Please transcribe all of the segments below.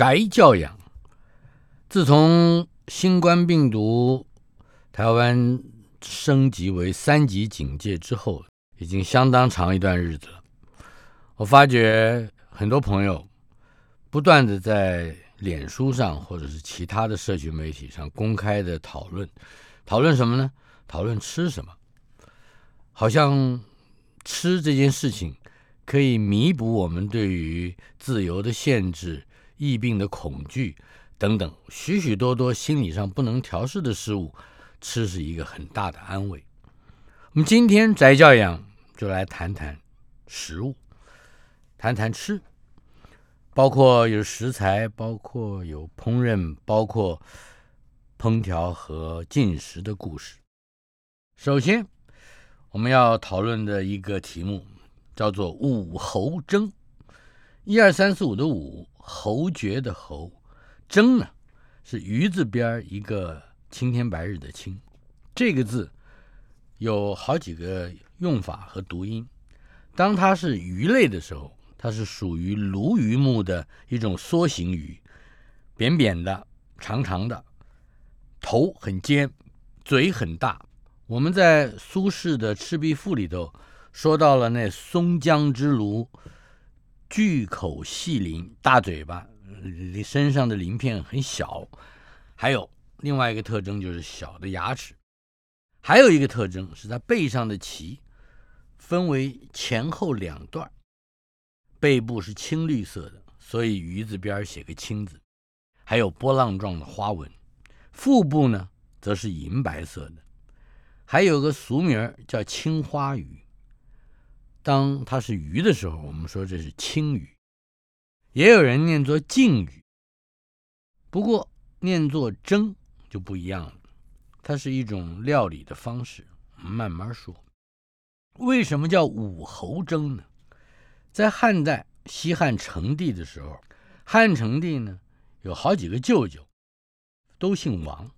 宅教养，自从新冠病毒台湾升级为三级警戒之后，已经相当长一段日子了。我发觉很多朋友不断的在脸书上或者是其他的社群媒体上公开的讨论，讨论什么呢？讨论吃什么，好像吃这件事情可以弥补我们对于自由的限制。疫病的恐惧等等，许许多多心理上不能调试的事物，吃是一个很大的安慰。我们今天宅教养就来谈谈食物，谈谈吃，包括有食材，包括有烹饪，包括烹调和进食的故事。首先，我们要讨论的一个题目叫做五侯蒸。一二三四五的五。侯爵的侯，蒸呢是鱼字边一个青天白日的青，这个字有好几个用法和读音。当它是鱼类的时候，它是属于鲈鱼目的一种梭形鱼，扁扁的、长长的，头很尖，嘴很大。我们在苏轼的《赤壁赋》里头说到了那松江之鲈。巨口细鳞，大嘴巴，身上的鳞片很小。还有另外一个特征就是小的牙齿。还有一个特征是它背上的鳍分为前后两段，背部是青绿色的，所以鱼字边写个青字。还有波浪状的花纹。腹部呢则是银白色的。还有个俗名叫青花鱼。当它是鱼的时候，我们说这是青鱼，也有人念作净鱼。不过念作蒸就不一样了，它是一种料理的方式。我们慢慢说，为什么叫武侯蒸呢？在汉代西汉成帝的时候，汉成帝呢有好几个舅舅，都姓王，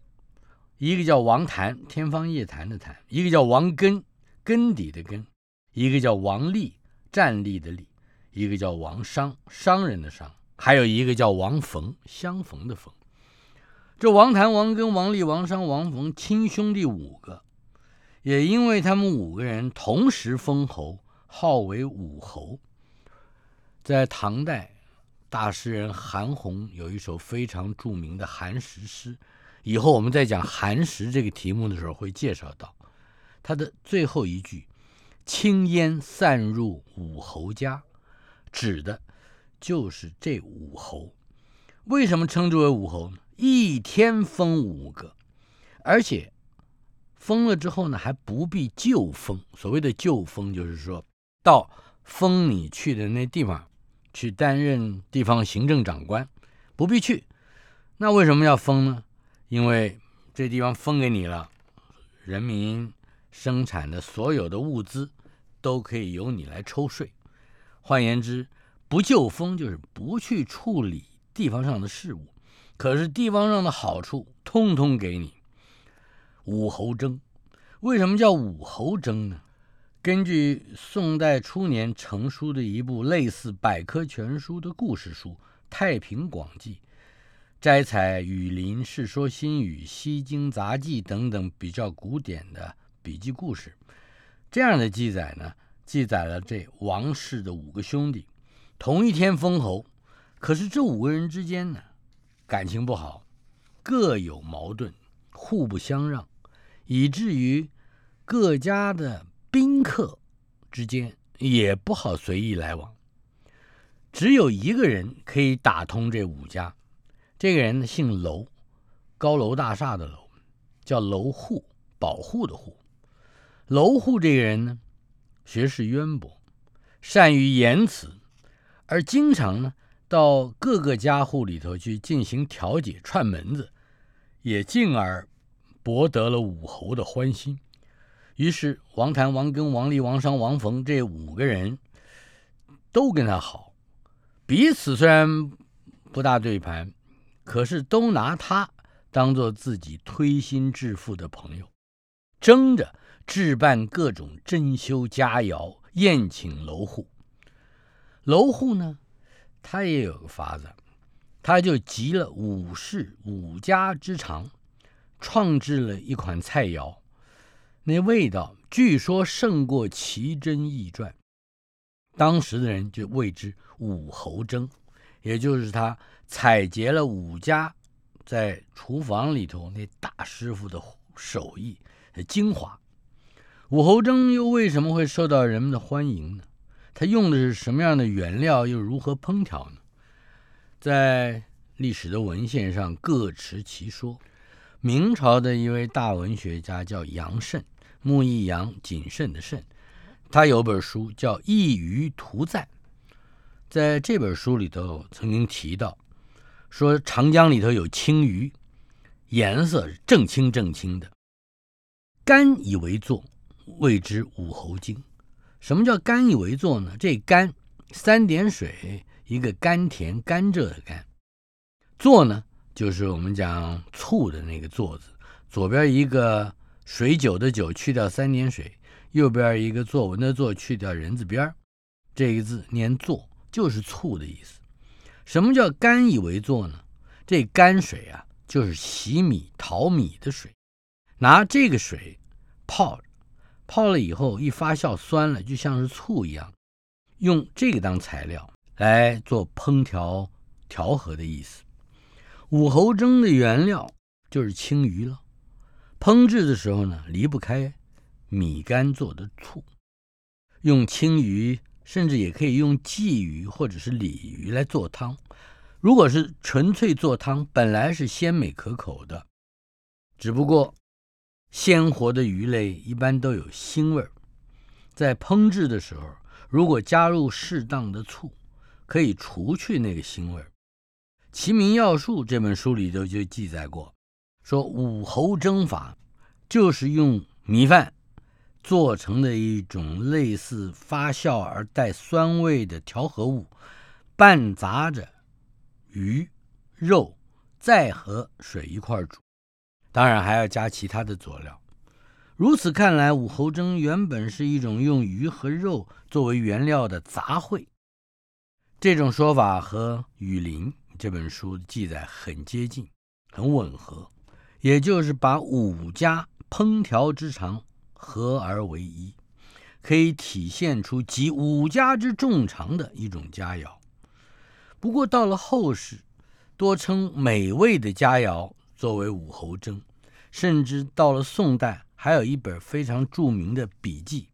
一个叫王谭，天方夜谭的谭；一个叫王根，根底的根。一个叫王立，站立的立；一个叫王商，商人的商；还有一个叫王逢，相逢的逢。这王谭、王根、王立、王商、王逢亲兄弟五个，也因为他们五个人同时封侯，号为五侯。在唐代，大诗人韩翃有一首非常著名的寒食诗，以后我们在讲寒食这个题目的时候会介绍到，他的最后一句。青烟散入五侯家，指的就是这五侯。为什么称之为五侯呢？一天封五个，而且封了之后呢，还不必就封。所谓的就封，就是说到封你去的那地方去担任地方行政长官，不必去。那为什么要封呢？因为这地方封给你了，人民。生产的所有的物资都可以由你来抽税，换言之，不就风就是不去处理地方上的事务，可是地方上的好处通通给你。武侯征，为什么叫武侯征呢？根据宋代初年成书的一部类似百科全书的故事书《太平广记》，摘采《雨林》《世说新语》《西京杂记》等等比较古典的。笔记故事，这样的记载呢，记载了这王氏的五个兄弟同一天封侯，可是这五个人之间呢，感情不好，各有矛盾，互不相让，以至于各家的宾客之间也不好随意来往。只有一个人可以打通这五家，这个人呢姓楼，高楼大厦的楼，叫楼户，保护的户。楼户这个人呢，学识渊博，善于言辞，而经常呢到各个家户里头去进行调解串门子，也进而博得了武侯的欢心。于是王谭、王庚、王立、王商、王冯这五个人都跟他好，彼此虽然不大对盘，可是都拿他当做自己推心置腹的朋友，争着置办各种珍馐佳肴，宴请楼户。楼户呢，他也有个法子，他就集了五世五家之长，创制了一款菜肴。那味道据说胜过奇珍异传，当时的人就谓之武侯蒸，也就是他采撷了五家在厨房里头那大师傅的手艺的精华。武侯蒸又为什么会受到人们的欢迎呢？他用的是什么样的原料，又如何烹调呢？在历史的文献上各持其说。明朝的一位大文学家叫杨慎。木易杨谨慎的慎，他有本书叫《异鱼图赞》。在这本书里头曾经提到，说长江里头有青鱼，颜色是正青正青的，干以为作，谓之武侯经。什么叫甘以为作呢？这甘三点水，一个甘甜甘蔗的甘，作呢就是我们讲醋的那个作字，左边一个。水酒的酒去掉三点水，右边一个作文的作去掉人字边这个字念作，就是醋的意思。什么叫甘以为作呢？这甘水啊，就是洗米淘米的水，拿这个水泡，泡了以后一发酵酸了，就像是醋一样，用这个当材料来做烹调调和的意思。武侯蒸的原料就是青鱼了。烹制的时候呢，离不开米干做的醋，用青鱼，甚至也可以用鲫鱼或者是鲤鱼来做汤。如果是纯粹做汤，本来是鲜美可口的，只不过鲜活的鱼类一般都有腥味儿，在烹制的时候，如果加入适当的醋，可以除去那个腥味儿。《齐民要术》这本书里头就记载过。说武侯蒸法，就是用米饭做成的一种类似发酵而带酸味的调和物，拌杂着鱼肉，再和水一块煮，当然还要加其他的佐料。如此看来，武侯蒸原本是一种用鱼和肉作为原料的杂烩。这种说法和《雨林》这本书记载很接近，很吻合。也就是把五家烹调之长合而为一，可以体现出集五家之众长的一种佳肴。不过到了后世，多称美味的佳肴作为武侯蒸，甚至到了宋代，还有一本非常著名的笔记，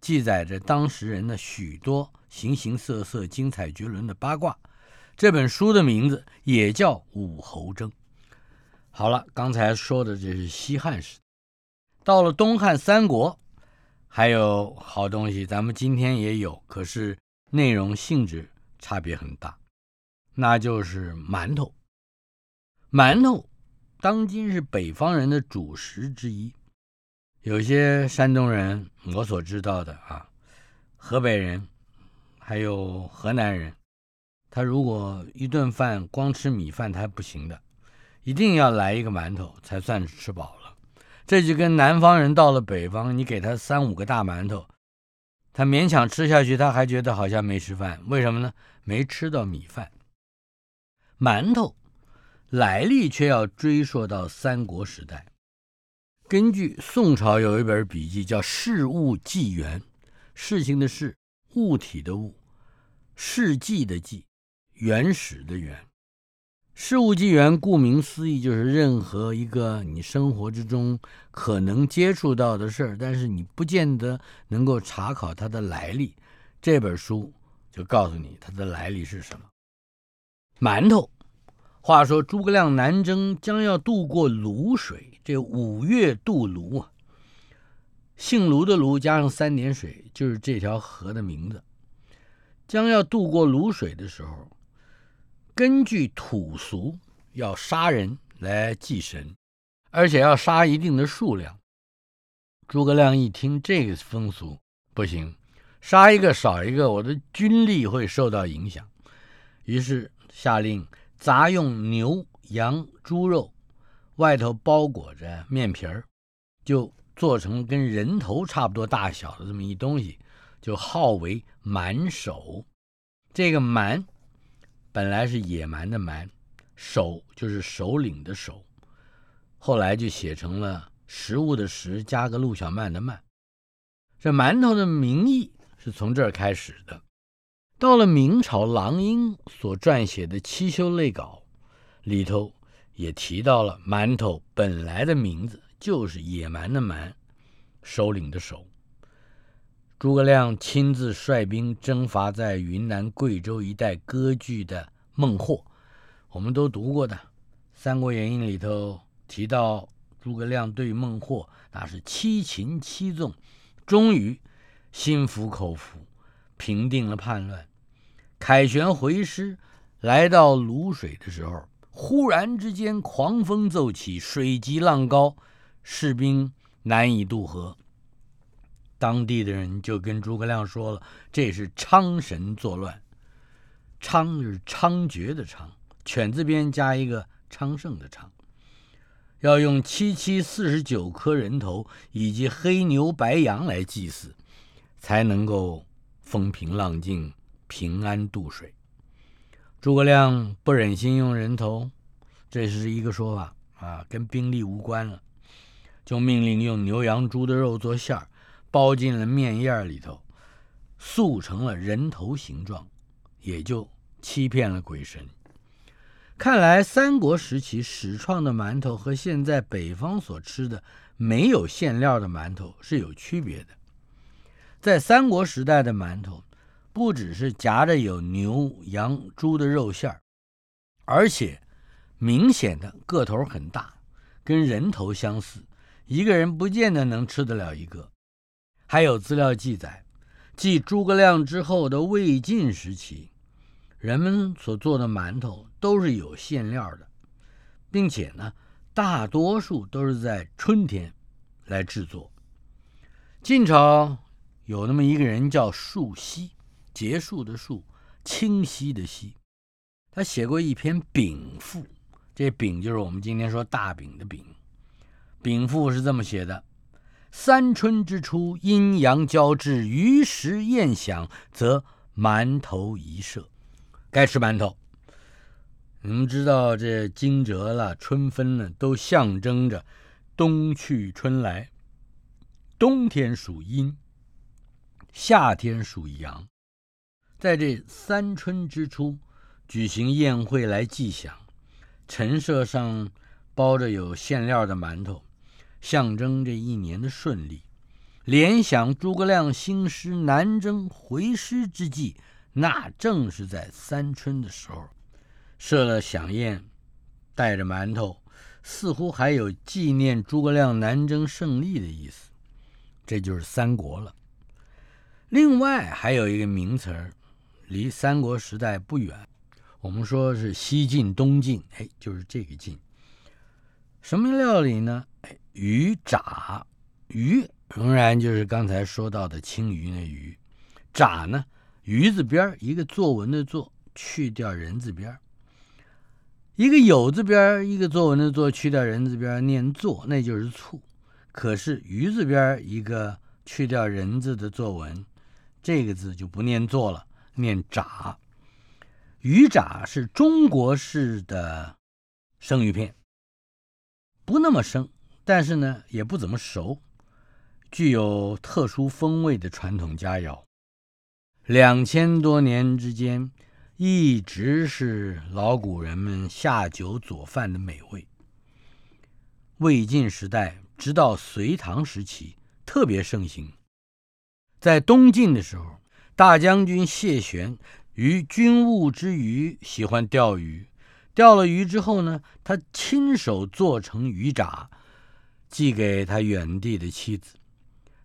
记载着当时人的许多形形色色、精彩绝伦的八卦。这本书的名字也叫《武侯蒸》。好了，刚才说的这是西汉时，到了东汉、三国，还有好东西，咱们今天也有，可是内容性质差别很大，那就是馒头。馒头，当今是北方人的主食之一。有些山东人，我所知道的啊，河北人，还有河南人，他如果一顿饭光吃米饭，他不行的。一定要来一个馒头才算是吃饱了，这就跟南方人到了北方，你给他三五个大馒头，他勉强吃下去，他还觉得好像没吃饭。为什么呢？没吃到米饭。馒头来历却要追溯到三国时代。根据宋朝有一本笔记叫《事物纪元》，事情的事，物体的物，事纪的纪，原始的原。事物纪元，顾名思义，就是任何一个你生活之中可能接触到的事儿，但是你不见得能够查考它的来历。这本书就告诉你它的来历是什么。馒头，话说诸葛亮南征将要渡过泸水，这五月渡泸啊，姓卢的卢加上三点水，就是这条河的名字。将要渡过泸水的时候，根据土俗要杀人来祭神，而且要杀一定的数量。诸葛亮一听这个风俗，不行，杀一个少一个，我的军力会受到影响。于是下令杂用牛、羊、猪肉，外头包裹着面皮儿，就做成跟人头差不多大小的这么一东西。就号为蛮首，这个蛮本来是野蛮的蛮，首就是首领的首，后来就写成了食物的食加个陆小曼的曼。这馒头的名义是从这儿开始的。到了明朝郎英所撰写的《七修类稿》里头，也提到了馒头本来的名字就是野蛮的蛮，首领的首。诸葛亮亲自率兵征伐在云南、贵州一带割据的孟获，我们都读过的《三国演义》里头提到，诸葛亮对孟获那是七擒七纵，终于心服口服，平定了叛乱。凯旋回师，来到泸水的时候，忽然之间狂风骤起，水急浪高，士兵难以渡河。当地的人就跟诸葛亮说了：“这是昌神作乱，昌是猖獗的昌，犬字边加一个昌盛的昌，要用七七四十九颗人头以及黑牛白羊来祭祀，才能够风平浪静、平安渡水。”诸葛亮不忍心用人头，这是一个说法啊，跟兵力无关了，就命令用牛羊猪的肉做馅儿。包进了面叶里头，塑成了人头形状，也就欺骗了鬼神。看来三国时期始创的馒头和现在北方所吃的没有馅料的馒头是有区别的。在三国时代的馒头，不只是夹着有牛、羊、猪的肉馅儿，而且明显的个头很大，跟人头相似，一个人不见得能吃得了一个。还有资料记载，继诸葛亮之后的魏晋时期，人们所做的馒头都是有馅料的，并且呢，大多数都是在春天来制作。晋朝有那么一个人叫树溪，结束的树，清晰的晰，他写过一篇《丙赋》，这“丙”就是我们今天说大饼的“饼”，《丙赋》是这么写的。三春之初，阴阳交至，鱼食宴享，则馒头一射。该吃馒头。你们知道，这惊蛰了，春分了，都象征着冬去春来。冬天属阴，夏天属阳。在这三春之初，举行宴会来祭享，陈设上包着有馅料的馒头。象征这一年的顺利。联想诸葛亮兴师南征回师之际，那正是在三春的时候，设了飨宴，带着馒头，似乎还有纪念诸葛亮南征胜利的意思。这就是三国了。另外还有一个名词儿，离三国时代不远，我们说是西晋、东晋，哎，就是这个晋。什么料理呢？鱼炸，鱼仍然就是刚才说到的青鱼那鱼，炸呢，鱼字边一个作文的作，去掉人字边一个有字边一个作文的作，去掉人字边念作，那就是醋。可是鱼字边一个去掉人字的作文，这个字就不念作了，念炸。鱼炸是中国式的生鱼片，不那么生。但是呢，也不怎么熟，具有特殊风味的传统佳肴，两千多年之间，一直是老古人们下酒佐饭的美味。魏晋时代直到隋唐时期特别盛行。在东晋的时候，大将军谢玄于军务之余喜欢钓鱼，钓了鱼之后呢，他亲手做成鱼炸。寄给他远地的妻子，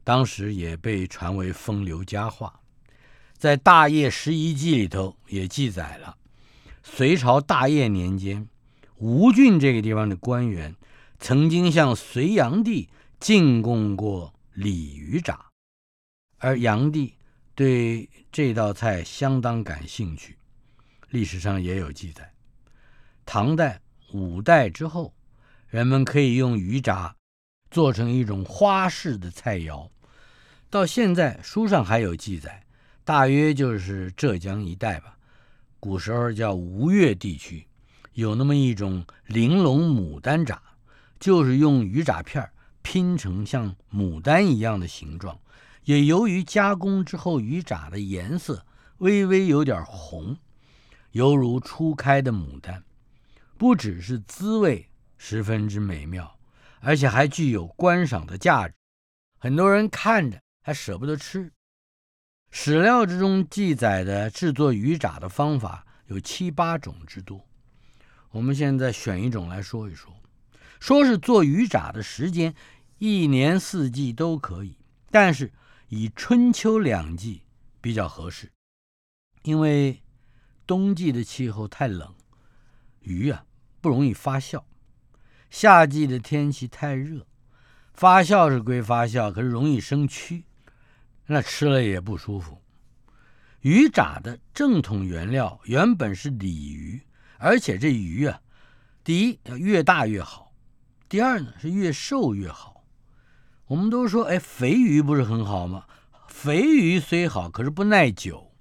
当时也被传为风流佳话。在《大业十一记》里头也记载了，隋朝大业年间，吴郡这个地方的官员曾经向隋炀帝进贡过鲤鱼炸，而炀帝对这道菜相当感兴趣。历史上也有记载，唐代、五代之后，人们可以用鱼炸做成一种花式的菜肴。到现在，书上还有记载，大约就是浙江一带吧。古时候叫吴越地区，有那么一种玲珑牡丹炸，就是用鱼炸片拼成像牡丹一样的形状，也由于加工之后鱼炸的颜色微微有点红。犹如初开的牡丹，不只是滋味十分之美妙，而且还具有观赏的价值。很多人看着还舍不得吃。史料之中记载的制作鱼炸的方法有七八种之多。我们现在选一种来说一说。说是做鱼炸的时间，一年四季都可以，但是以春秋两季比较合适，因为。冬季的气候太冷，鱼啊不容易发酵；夏季的天气太热，发酵是归发酵，可是容易生蛆，那吃了也不舒服。鱼炸的正统原料原本是鲤鱼，而且这鱼啊，第一要越大越好，第二呢是越瘦越好。我们都说，哎，肥鱼不是很好吗？肥鱼虽好，可是不耐久。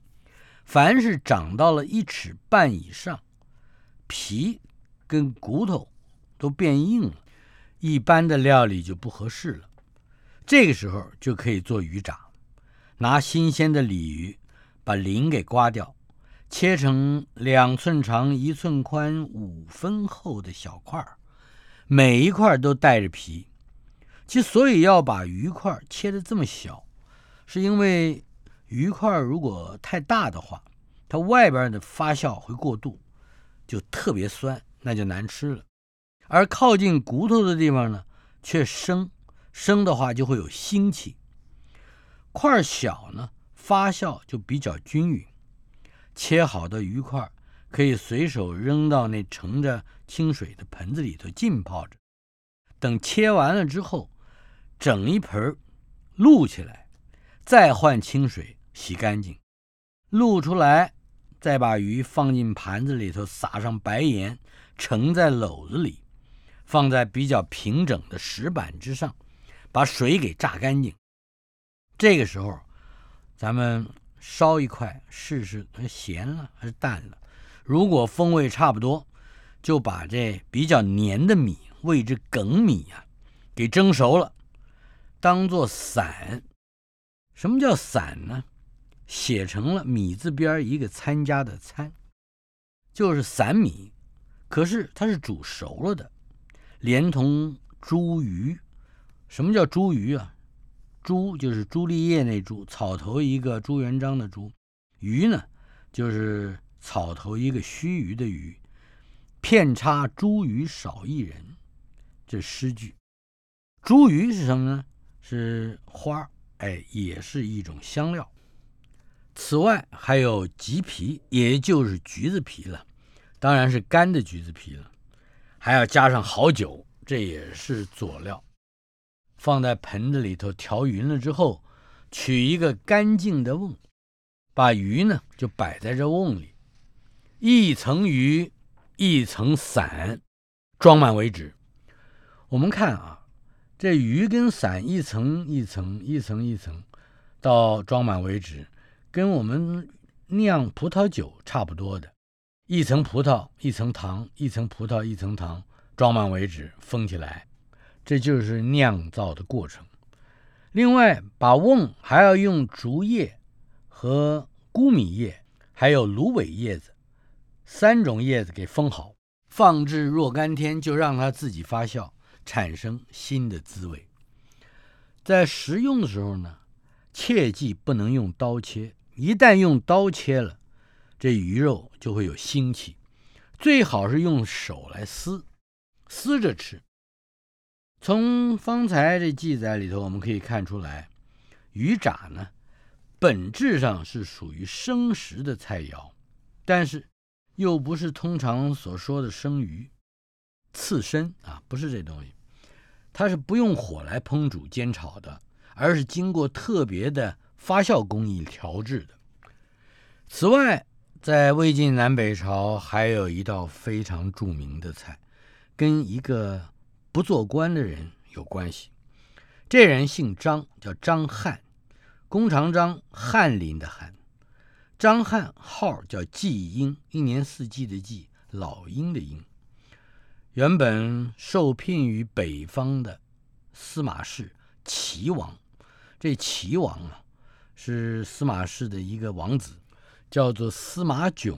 凡是长到了一尺半以上，皮跟骨头都变硬了，一般的料理就不合适了。这个时候就可以做鱼炸，拿新鲜的鲤鱼，把鳞给刮掉，切成两寸长、一寸宽、五分厚的小块儿，每一块都带着皮。其所以要把鱼块切得这么小，是因为。鱼块如果太大的话，它外边的发酵会过度，就特别酸，那就难吃了。而靠近骨头的地方呢，却生，生的话就会有腥气。块小呢，发酵就比较均匀。切好的鱼块可以随手扔到那盛着清水的盆子里头浸泡着，等切完了之后，整一盆露起来，再换清水。洗干净，露出来，再把鱼放进盘子里头，撒上白盐，盛在篓子里，放在比较平整的石板之上，把水给榨干净。这个时候，咱们烧一块试试，它咸了还是淡了。如果风味差不多，就把这比较黏的米，谓之梗米呀，给蒸熟了，当做散。什么叫散呢？写成了米字边一个参加的参，就是散米，可是它是煮熟了的，连同茱萸。什么叫茱萸啊？茱就是朱丽叶那茱，草头一个朱元璋的朱，萸呢就是草头一个须臾的臾。片插茱萸少一人，这诗句。茱萸是什么呢？是花哎，也是一种香料。此外还有橘皮，也就是橘子皮了，当然是干的橘子皮了，还要加上好酒，这也是佐料。放在盆子里头调匀了之后，取一个干净的瓮，把鱼呢就摆在这瓮里，一层鱼一层伞，装满为止。我们看啊，这鱼跟伞一层一层一层一层，到装满为止。跟我们酿葡萄酒差不多的，一层葡萄一层糖，一层葡萄一层糖，装满为止，封起来，这就是酿造的过程。另外，把瓮还要用竹叶和菇米叶，还有芦苇叶子三种叶子给封好，放置若干天，就让它自己发酵，产生新的滋味。在食用的时候呢，切记不能用刀切。一旦用刀切了，这鱼肉就会有腥气，最好是用手来撕，撕着吃。从方才这记载里头，我们可以看出来，鱼炸呢，本质上是属于生食的菜肴，但是又不是通常所说的生鱼、刺身啊，不是这东西，它是不用火来烹煮煎炒的，而是经过特别的发酵工艺调制的。此外，在魏晋南北朝还有一道非常著名的菜，跟一个不做官的人有关系。这人姓张，叫张翰，弓长张，翰林的翰。张翰号叫季英，一年四季的季，老鹰的鹰。原本受聘于北方的司马氏齐王，这齐王啊，是司马氏的一个王子。叫做司马囧，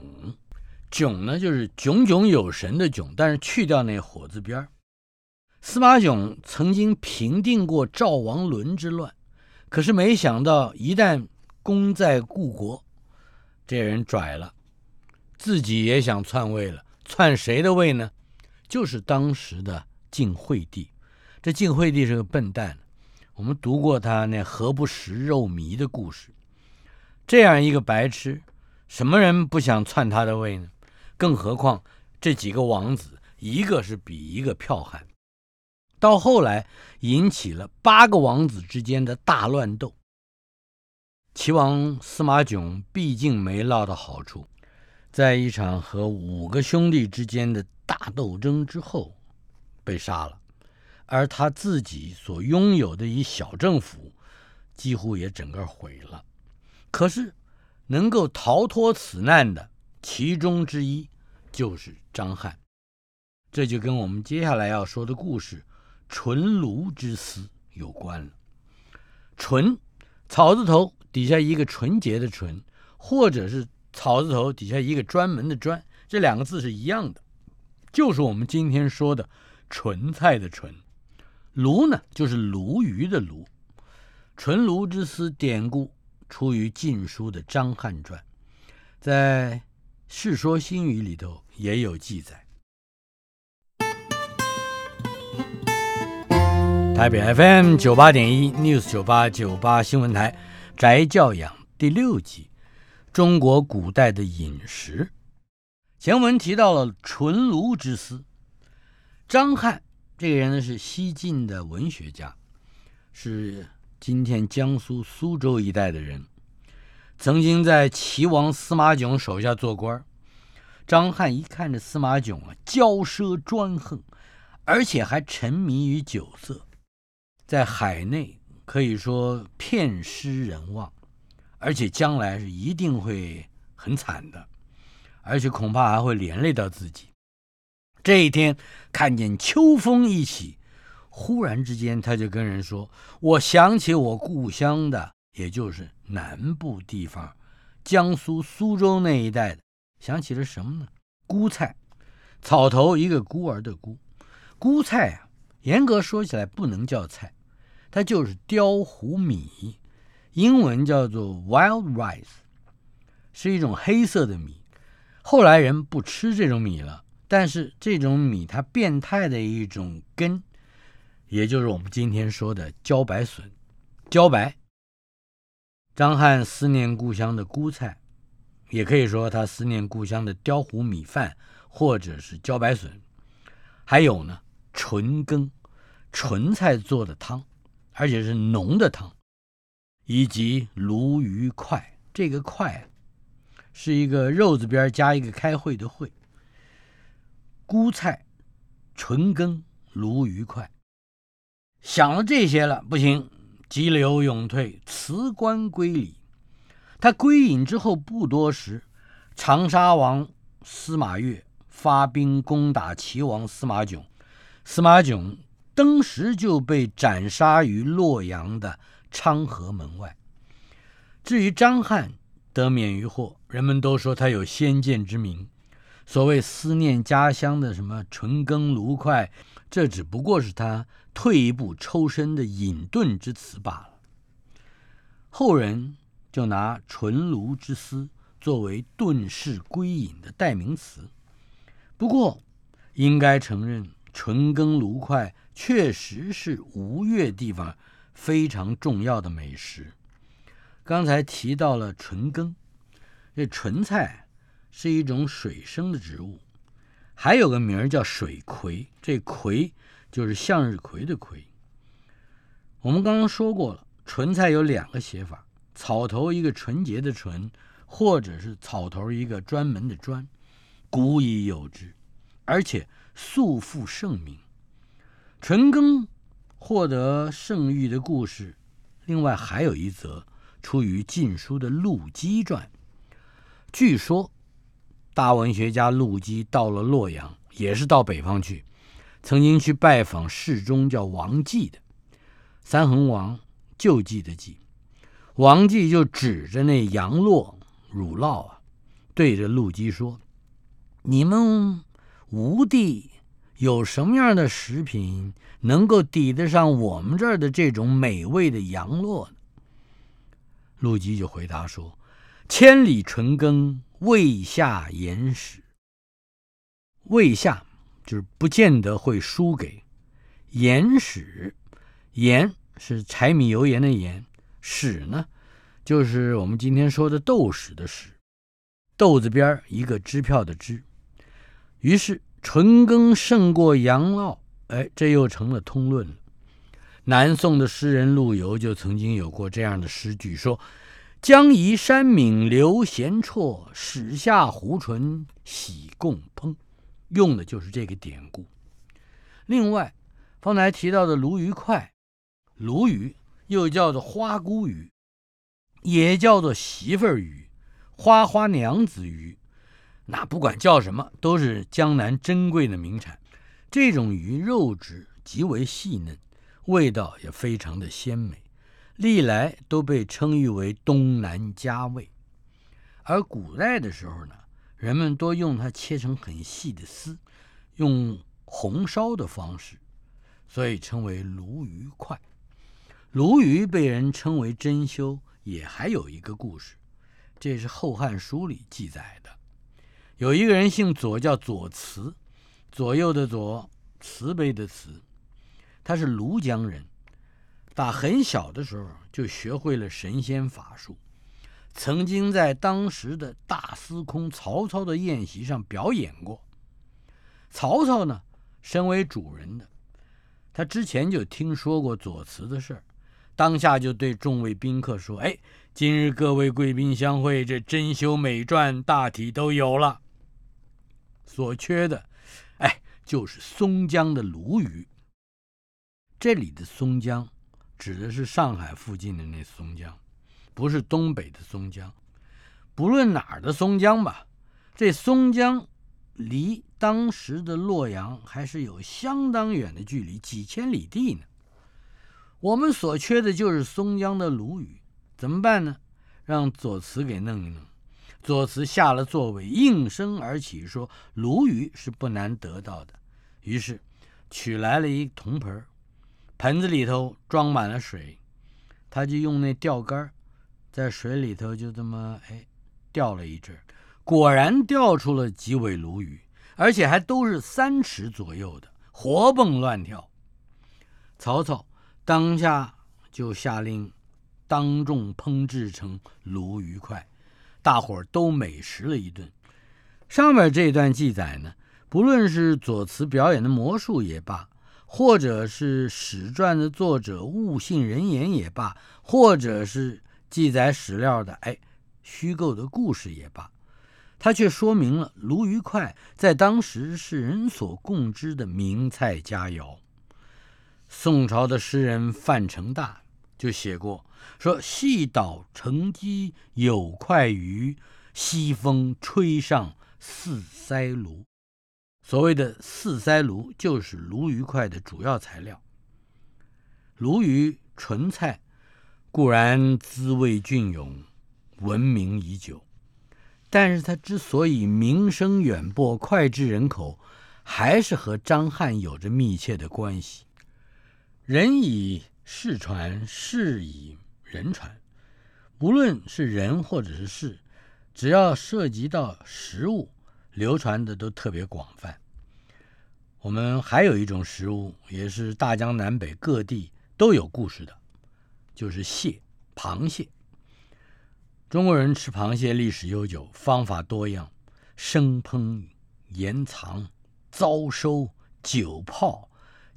囧呢就是炯炯有神的炯，但是去掉那火字边司马囧曾经平定过赵王伦之乱，可是没想到一旦功在故国，这人拽了，自己也想篡位了。篡谁的位呢？就是当时的晋惠帝。这晋惠帝是个笨蛋，我们读过他那何不食肉糜的故事。这样一个白痴。什么人不想篡他的位呢？更何况这几个王子，一个是比一个剽悍。到后来引起了八个王子之间的大乱斗。齐王司马囧毕竟没落到好处，在一场和五个兄弟之间的大斗争之后被杀了，而他自己所拥有的一小政府几乎也整个毁了。可是。能够逃脱此难的其中之一，就是张翰。这就跟我们接下来要说的故事“纯卢之思”有关了。纯，草字头底下一个纯洁的纯，或者是草字头底下一个专门的专，这两个字是一样的，就是我们今天说的纯菜的纯。鲈呢，就是鲈鱼的鲈。纯鲈之思典故。出于《晋书》的《张翰传》，在《世说新语》里头也有记载。台北 FM 九八点一 News 九八九八新闻台宅教养第六集：中国古代的饮食。前文提到了纯卢之思，张翰这个人呢是西晋的文学家，是。今天江苏苏州一带的人，曾经在齐王司马炯手下做官。张翰一看这司马炯啊，骄奢专横，而且还沉迷于酒色，在海内可以说骗失人望，而且将来是一定会很惨的，而且恐怕还会连累到自己。这一天看见秋风一起。忽然之间，他就跟人说：“我想起我故乡的，也就是南部地方，江苏苏州那一带的，想起了什么呢？菇菜，草头一个孤儿的孤，菇菜啊，严格说起来不能叫菜，它就是雕糊米，英文叫做 wild rice，是一种黑色的米。后来人不吃这种米了，但是这种米它变态的一种根。”也就是我们今天说的茭白笋，茭白。张翰思念故乡的菇菜，也可以说他思念故乡的雕糊米饭，或者是茭白笋。还有呢，纯羹，纯菜做的汤，而且是浓的汤，以及鲈鱼块。这个块是一个肉字边加一个开会的会。菇菜，纯羹，鲈鱼块。想了这些了，不行，急流勇退，辞官归里。他归隐之后不多时，长沙王司马越发兵攻打齐王司马囧，司马囧当时就被斩杀于洛阳的昌河门外。至于张翰得免于祸，人们都说他有先见之明。所谓思念家乡的什么纯羹炉块，这只不过是他。退一步抽身的隐遁之词罢了。后人就拿“纯卢之思”作为遁世归隐的代名词。不过，应该承认，纯羹炉块确实是吴越地方非常重要的美食。刚才提到了纯羹，这纯菜是一种水生的植物，还有个名儿叫水葵，这葵就是向日葵的葵。我们刚刚说过了，纯菜有两个写法：草头一个纯洁的纯，或者是草头一个专门的专，古已有之，而且素负盛名。纯羹获得盛誉的故事，另外还有一则出于《晋书》的陆机传。据说，大文学家陆机到了洛阳，也是到北方去，曾经去拜访侍中叫王继的。三横王救济的济，王继就指着那羊酪乳酪啊，对着陆机说：“你们吴地有什么样的食品能够抵得上我们这儿的这种美味的羊酪呢？”陆机就回答说：“千里纯羹，未下言使。未下就是不见得会输给言使。”盐是柴米油盐的盐，屎呢，就是我们今天说的豆屎的屎，豆子边一个支票的支。于是纯羹胜过羊酪，哎，这又成了通论了。南宋的诗人陆游就曾经有过这样的诗句，说：“江移山闽流闲绰，始下胡唇喜共烹。”用的就是这个典故。另外，方才提到的鲈鱼块。鲈鱼又叫做花姑鱼，也叫做媳妇儿鱼、花花娘子鱼，那不管叫什么，都是江南珍贵的名产。这种鱼肉质极为细嫩，味道也非常的鲜美，历来都被称誉为东南佳味。而古代的时候呢，人们多用它切成很细的丝，用红烧的方式，所以称为鲈鱼块。鲈鱼被人称为珍馐，也还有一个故事，这是《后汉书》里记载的。有一个人姓左，叫左慈，左右的左，慈悲的慈。他是庐江人，打很小的时候就学会了神仙法术，曾经在当时的大司空曹操的宴席上表演过。曹操呢，身为主人的，他之前就听说过左慈的事儿。当下就对众位宾客说：“哎，今日各位贵宾相会，这珍馐美馔大体都有了。所缺的，哎，就是松江的鲈鱼。这里的松江，指的是上海附近的那松江，不是东北的松江。不论哪儿的松江吧，这松江离当时的洛阳还是有相当远的距离，几千里地呢。”我们所缺的就是松江的鲈鱼，怎么办呢？让左慈给弄一弄。左慈下了座位，应声而起，说：“鲈鱼是不难得到的。”于是取来了一铜盆，盆子里头装满了水，他就用那钓竿在水里头就这么哎钓了一阵，果然钓出了几尾鲈鱼，而且还都是三尺左右的，活蹦乱跳。曹操。当下就下令，当众烹制成鲈鱼块，大伙儿都美食了一顿。上面这段记载呢，不论是左慈表演的魔术也罢，或者是史传的作者误信人言也罢，或者是记载史料的哎虚构的故事也罢，它却说明了鲈鱼块在当时是人所共知的名菜佳肴。宋朝的诗人范成大就写过，说：“细岛成矶有块鱼，西风吹上四腮鲈。”所谓的四鳃鲈，就是鲈鱼块的主要材料。鲈鱼纯菜固然滋味隽永，闻名已久，但是它之所以名声远播、脍炙人口，还是和张翰有着密切的关系。人以事传，事以人传。不论是人或者是事，只要涉及到食物，流传的都特别广泛。我们还有一种食物，也是大江南北各地都有故事的，就是蟹，螃蟹。中国人吃螃蟹历史悠久，方法多样，生烹、盐藏、糟收、酒泡、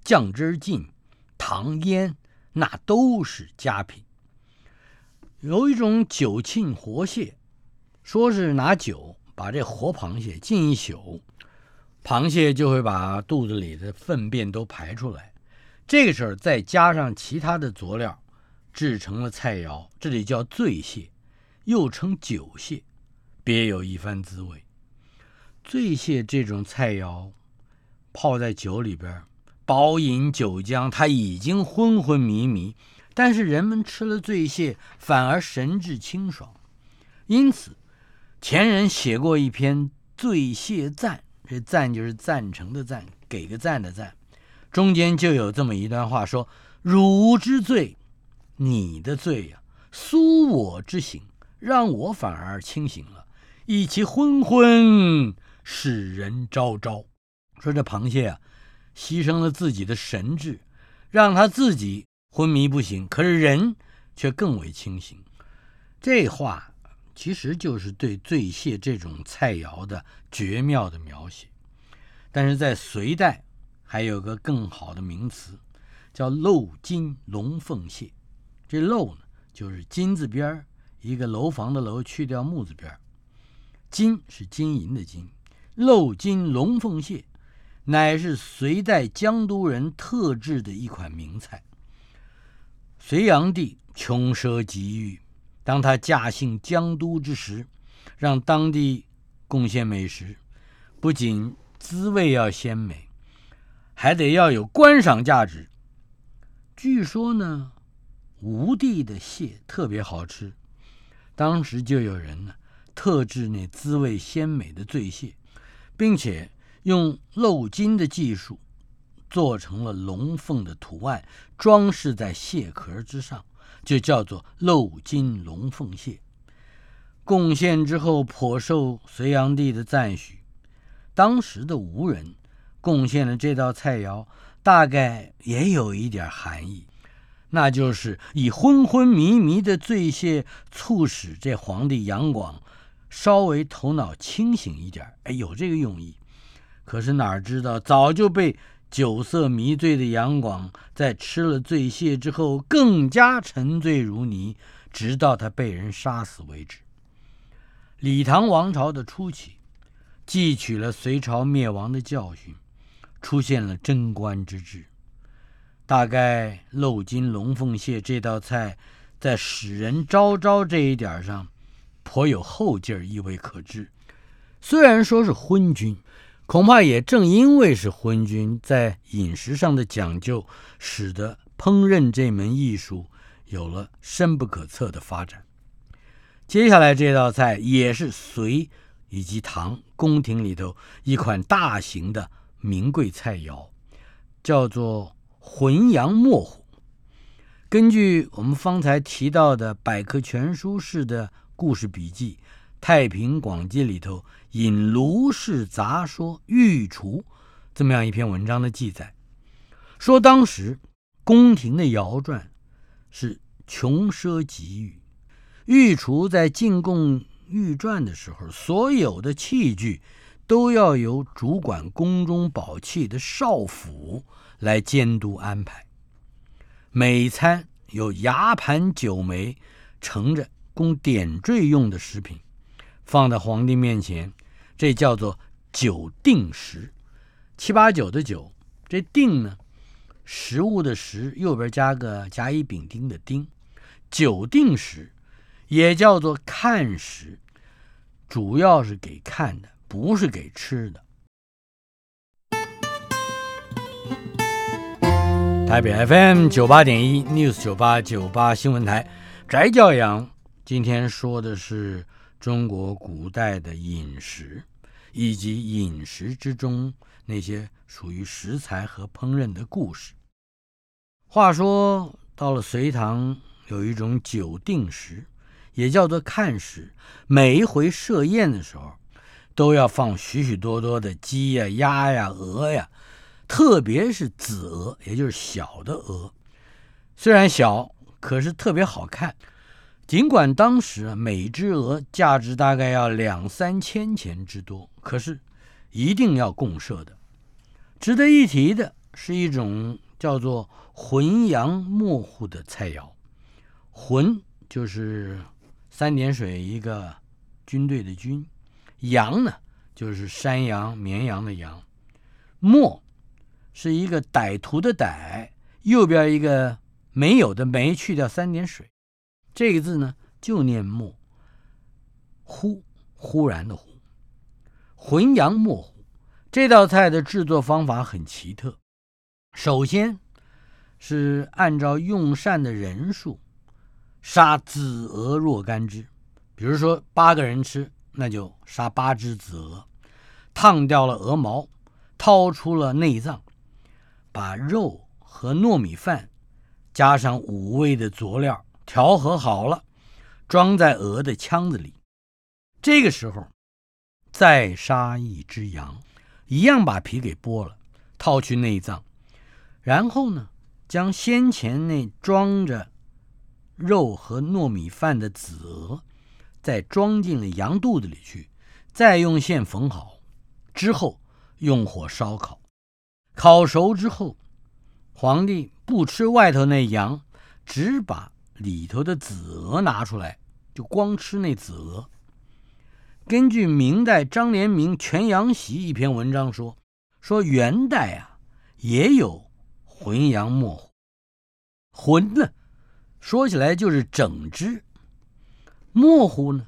酱汁浸、糖腌，那都是佳品。有一种酒浸活蟹，说是拿酒把这活螃蟹浸一宿，螃蟹就会把肚子里的粪便都排出来。这个时候再加上其他的佐料，制成了菜肴，这里叫醉蟹。又称酒蟹，别有一番滋味。醉蟹这种菜肴，泡在酒里边，饱饮酒浆，它已经昏昏迷迷，但是人们吃了醉蟹，反而神志清爽。因此，前人写过一篇《醉蟹赞》，这“赞”就是赞成的“赞”，给个赞的“赞”。中间就有这么一段话，说：“汝之罪，你的罪呀，苏我之醒。”让我反而清醒了，以其昏昏，使人昭昭。说这螃蟹啊，牺牲了自己的神智，让他自己昏迷不醒，可是人却更为清醒。这话其实就是对醉蟹这种菜肴的绝妙的描写。但是在隋代，还有个更好的名词，叫镂金龙凤蟹。这镂呢，就是金字边儿。一个楼房的楼去掉木字边儿金是金银的金，镂金龙凤蟹，乃是隋代江都人特制的一款名菜。隋炀帝穷奢极欲，当他驾幸江都之时，让当地贡献美食，不仅滋味要鲜美，还得要有观赏价值。据说呢，吴地的蟹特别好吃。当时就有人呢，特制那滋味鲜美的醉蟹，并且用镂金的技术做成了龙凤的图案，装饰在蟹壳之上，就叫做露金龙凤蟹。贡献之后颇受隋炀帝的赞许。当时的吴人贡献了这道菜肴，大概也有一点含义。那就是以昏昏迷迷的醉蟹，促使这皇帝杨广稍微头脑清醒一点哎，有这个用意。可是哪知道，早就被酒色迷醉的杨广，在吃了醉蟹之后，更加沉醉如泥，直到他被人杀死为止。李唐王朝的初期，汲取了隋朝灭亡的教训，出现了贞观之治。大概漏金龙凤蟹这道菜，在使人昭昭这一点上，颇有后劲儿意味可知。虽然说是昏君，恐怕也正因为是昏君，在饮食上的讲究，使得烹饪这门艺术有了深不可测的发展。接下来这道菜也是隋以及唐宫廷里头一款大型的名贵菜肴，叫做。浑阳墨虎，根据我们方才提到的百科全书式的故事笔记，《太平广记》里头引卢氏杂说御厨这么样一篇文章的记载，说当时宫廷的肴馔是穷奢极欲，御厨在进贡御馔的时候，所有的器具都要由主管宫中宝器的少府。来监督安排，每餐有牙盘酒梅盛着供点缀用的食品，放在皇帝面前，这叫做九定食。七八九的九，这定呢，食物的食右边加个甲乙丙丁的丁，九定食也叫做看食，主要是给看的，不是给吃的。台北 FM 九八点一 News 九八九八新闻台，翟教养。今天说的是中国古代的饮食，以及饮食之中那些属于食材和烹饪的故事。话说到了隋唐，有一种酒定食，也叫做看食。每一回设宴的时候，都要放许许多多的鸡呀、鸭呀、鹅呀。特别是子鹅，也就是小的鹅，虽然小，可是特别好看。尽管当时每只鹅价值大概要两三千钱之多，可是一定要共设的。值得一提的是一种叫做浑阳墨户的菜肴，浑就是三点水一个军队的军，羊呢就是山羊、绵羊的羊，墨是一个歹徒的歹，右边一个没有的没，去掉三点水。这个字呢，就念墨，忽忽然的忽，浑阳墨糊。这道菜的制作方法很奇特，首先是按照用膳的人数杀子鹅若干只，比如说八个人吃，那就杀八只子鹅，烫掉了鹅毛，掏出了内脏，把肉和糯米饭加上五味的佐料。调和好了，装在鹅的腔子里。这个时候，再杀一只羊，一样把皮给剥了，掏去内脏，然后呢，将先前那装着肉和糯米饭的子鹅，再装进了羊肚子里去，再用线缝好，之后用火烧烤。烤熟之后，皇帝不吃外头那羊，只把。里头的子鹅拿出来，就光吃那子鹅。根据明代张连明《全羊习》一篇文章说，说元代啊也有浑羊墨糊。浑呢，说起来就是整只；墨糊呢，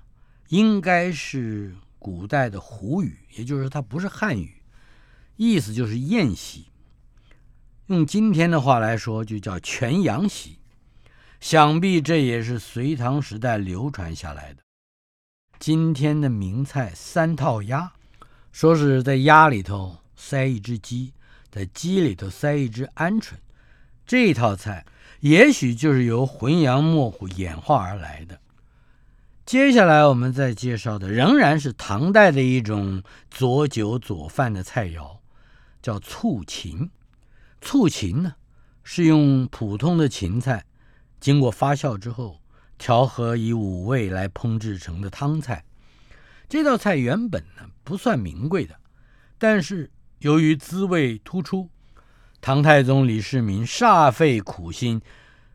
应该是古代的胡语，也就是它不是汉语，意思就是宴席。用今天的话来说，就叫全羊席。想必这也是隋唐时代流传下来的。今天的名菜三套鸭，说是在鸭里头塞一只鸡，在鸡里头塞一只鹌鹑，这一套菜也许就是由浑阳墨糊演化而来的。接下来我们再介绍的仍然是唐代的一种佐酒佐饭的菜肴，叫醋芹。醋芹呢，是用普通的芹菜。经过发酵之后，调和以五味来烹制成的汤菜。这道菜原本呢不算名贵的，但是由于滋味突出，唐太宗李世民煞费苦心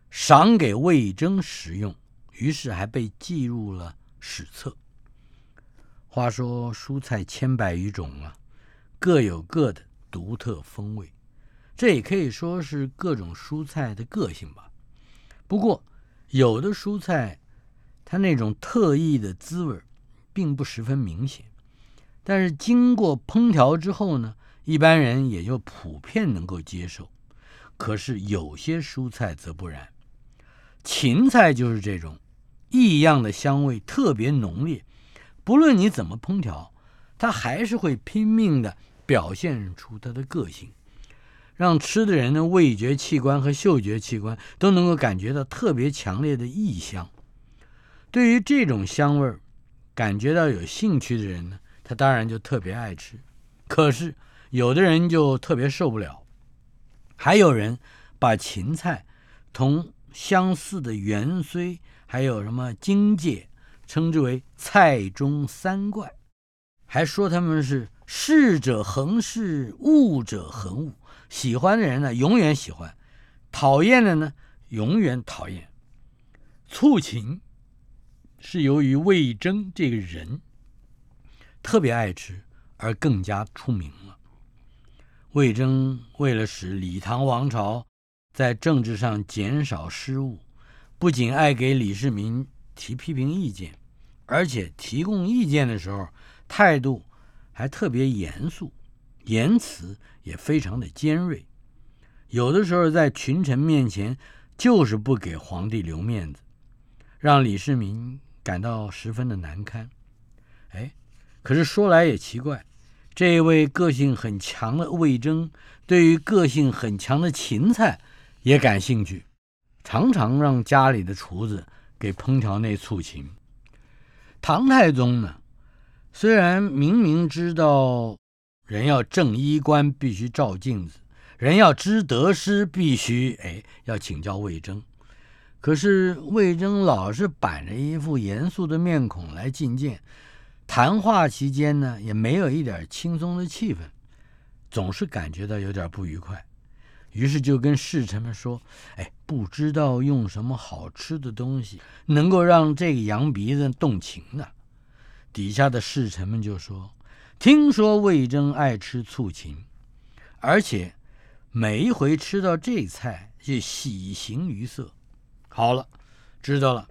赏给魏征食用，于是还被记入了史册。话说蔬菜千百余种啊，各有各的独特风味，这也可以说是各种蔬菜的个性吧。不过，有的蔬菜，它那种特异的滋味并不十分明显。但是经过烹调之后呢，一般人也就普遍能够接受。可是有些蔬菜则不然，芹菜就是这种异样的香味特别浓烈，不论你怎么烹调，它还是会拼命的表现出它的个性。让吃的人的味觉器官和嗅觉器官都能够感觉到特别强烈的异香。对于这种香味儿感觉到有兴趣的人呢，他当然就特别爱吃。可是有的人就特别受不了。还有人把芹菜同相似的芫荽还有什么荆芥称之为菜中三怪，还说他们是适者恒适，恶者恒物。喜欢的人呢，永远喜欢；讨厌的呢，永远讨厌。醋芹是由于魏征这个人特别爱吃而更加出名了。魏征为了使李唐王朝在政治上减少失误，不仅爱给李世民提批评意见，而且提供意见的时候态度还特别严肃。言辞也非常的尖锐，有的时候在群臣面前就是不给皇帝留面子，让李世民感到十分的难堪。哎，可是说来也奇怪，这位个性很强的魏征，对于个性很强的芹菜也感兴趣，常常让家里的厨子给烹调那醋芹。唐太宗呢，虽然明明知道。人要正衣冠，必须照镜子；人要知得失，必须哎要请教魏征。可是魏征老是板着一副严肃的面孔来觐见，谈话期间呢，也没有一点轻松的气氛，总是感觉到有点不愉快。于是就跟侍臣们说：“哎，不知道用什么好吃的东西能够让这个羊鼻子动情呢？”底下的侍臣们就说：“听说魏征爱吃醋芹，而且每一回吃到这菜就喜形于色。”好了，知道了。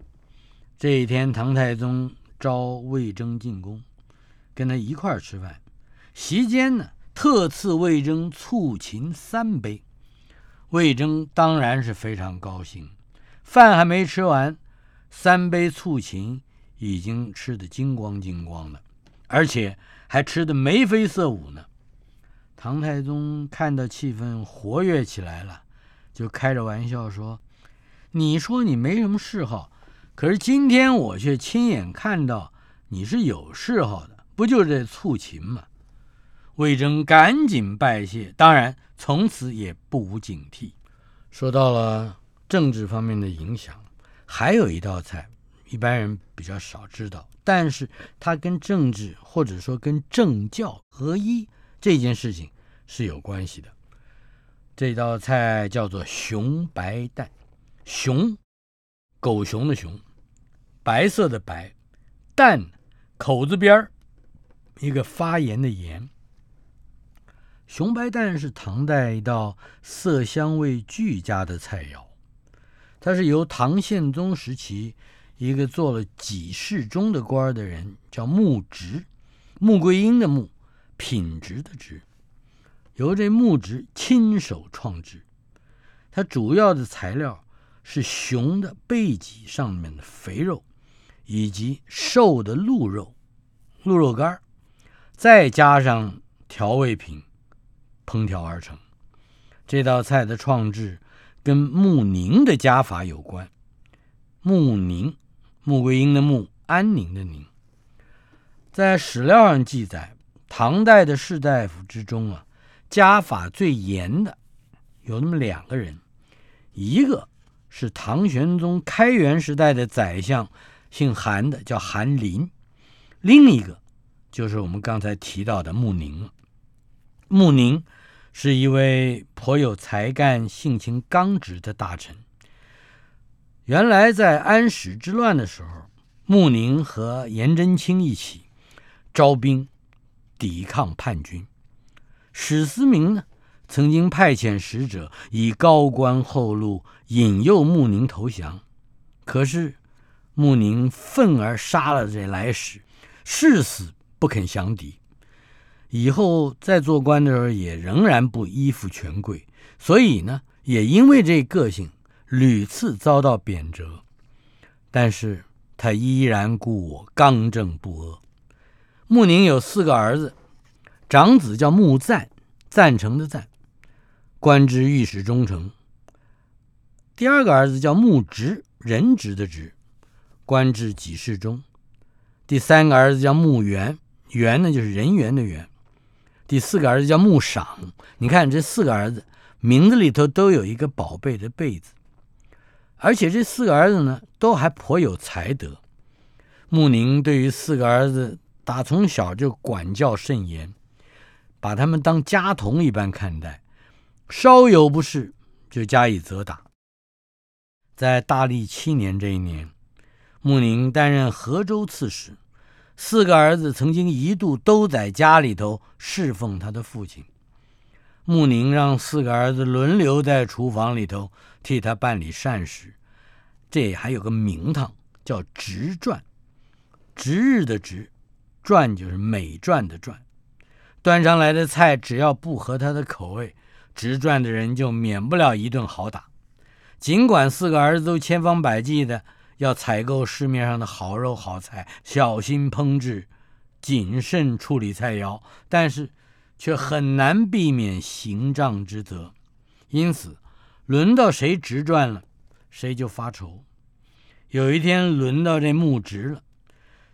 这一天，唐太宗召魏征进宫，跟他一块儿吃饭。席间呢，特赐魏征醋芹三杯。魏征当然是非常高兴。饭还没吃完，三杯醋芹已经吃得精光精光了，而且还吃得眉飞色舞呢。唐太宗看到气氛活跃起来了，就开着玩笑说。你说你没什么嗜好，可是今天我却亲眼看到你是有嗜好的，不就是这促琴吗？魏征赶紧拜谢，当然从此也不无警惕。说到了政治方面的影响，还有一道菜，一般人比较少知道，但是它跟政治或者说跟政教合一这件事情是有关系的。这道菜叫做熊白蛋。熊，狗熊的熊，白色的白，蛋，口字边儿，一个发炎的炎。熊白蛋是唐代一道色香味俱佳的菜肴，它是由唐宪宗时期一个做了几世中的官的人叫穆植，穆桂英的穆，品质的质，由这穆植亲手创制，它主要的材料。是熊的背脊上面的肥肉，以及瘦的鹿肉、鹿肉干再加上调味品，烹调而成。这道菜的创制跟穆宁的家法有关。穆宁，穆桂英的穆，安宁的宁。在史料上记载，唐代的士大夫之中啊，家法最严的有那么两个人，一个。是唐玄宗开元时代的宰相，姓韩的叫韩林，另一个就是我们刚才提到的穆宁。穆宁是一位颇有才干、性情刚直的大臣。原来在安史之乱的时候，穆宁和颜真卿一起招兵抵抗叛军。史思明呢？曾经派遣使者以高官厚禄引诱穆宁投降，可是穆宁愤而杀了这来使，誓死不肯降敌。以后再做官的时候也仍然不依附权贵，所以呢，也因为这个性屡次遭到贬谪。但是他依然故我，刚正不阿。穆宁有四个儿子，长子叫穆赞，赞成的赞。官至御史中丞。第二个儿子叫穆植，人直的植，官至给事中。第三个儿子叫穆元，元呢就是人员的元。第四个儿子叫穆赏。你看这四个儿子名字里头都有一个宝贝的贝字，而且这四个儿子呢都还颇有才德。穆宁对于四个儿子打从小就管教甚严，把他们当家童一般看待。稍有不是，就加以责打。在大历七年这一年，穆宁担任河州刺史，四个儿子曾经一度都在家里头侍奉他的父亲。穆宁让四个儿子轮流在厨房里头替他办理善事，这还有个名堂叫“直传”，值日的值，传就是美传的传。端上来的菜只要不合他的口味。直转的人就免不了一顿好打，尽管四个儿子都千方百计的要采购市面上的好肉好菜，小心烹制，谨慎处理菜肴，但是却很难避免行账之责。因此，轮到谁直转了，谁就发愁。有一天轮到这木直了，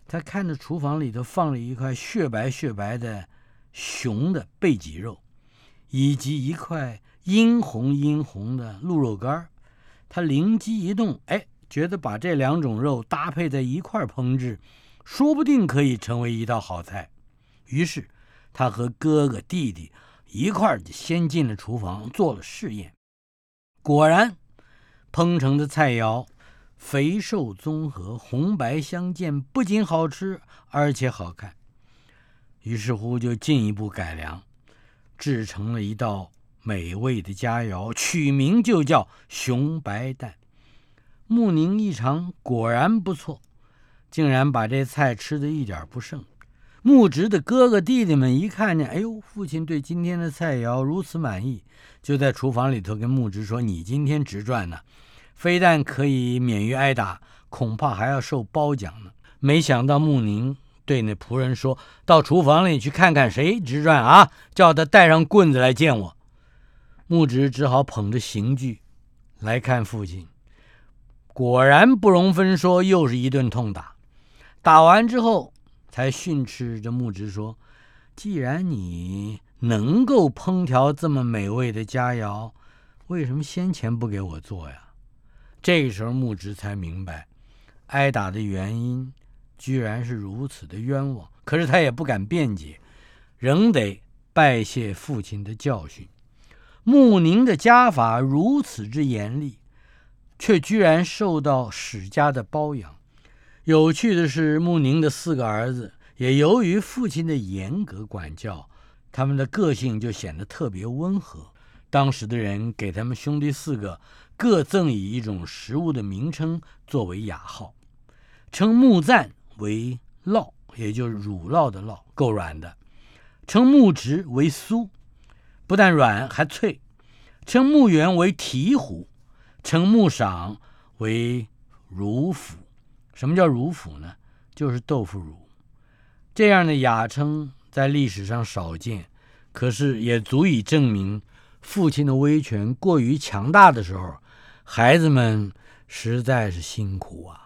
他看着厨房里头放了一块雪白雪白的熊的背脊肉。以及一块殷红殷红的鹿肉干他灵机一动，哎，觉得把这两种肉搭配在一块烹制，说不定可以成为一道好菜。于是，他和哥哥弟弟一块儿先进了厨房做了试验。果然，烹成的菜肴肥瘦综合，红白相间，不仅好吃，而且好看。于是乎，就进一步改良，制成了一道美味的佳肴，取名就叫熊白蛋。穆宁一尝，果然不错，竟然把这菜吃的一点不剩。木直的哥哥弟弟们一看见，哎呦，父亲对今天的菜肴如此满意，就在厨房里头跟木直说：“你今天直赚呢，非但可以免于挨打，恐怕还要受褒奖呢。”没想到穆宁。对那仆人说：“到厨房里去看看谁直赚啊！叫他带上棍子来见我。”木直只好捧着刑具来看父亲。果然不容分说，又是一顿痛打。打完之后，才训斥着木直说：“既然你能够烹调这么美味的佳肴，为什么先前不给我做呀？”这个时候，木直才明白挨打的原因。居然是如此的冤枉，可是他也不敢辩解，仍得拜谢父亲的教训。穆宁的家法如此之严厉，却居然受到史家的包养。有趣的是，穆宁的四个儿子也由于父亲的严格管教，他们的个性就显得特别温和。当时的人给他们兄弟四个各赠以一种食物的名称作为雅号，称穆赞。为酪，也就是乳酪的酪，够软的；称木直为酥，不但软还脆；称木圆为醍醐，称木赏为乳腐。什么叫乳腐呢？就是豆腐乳。这样的雅称在历史上少见，可是也足以证明父亲的威权过于强大的时候，孩子们实在是辛苦啊。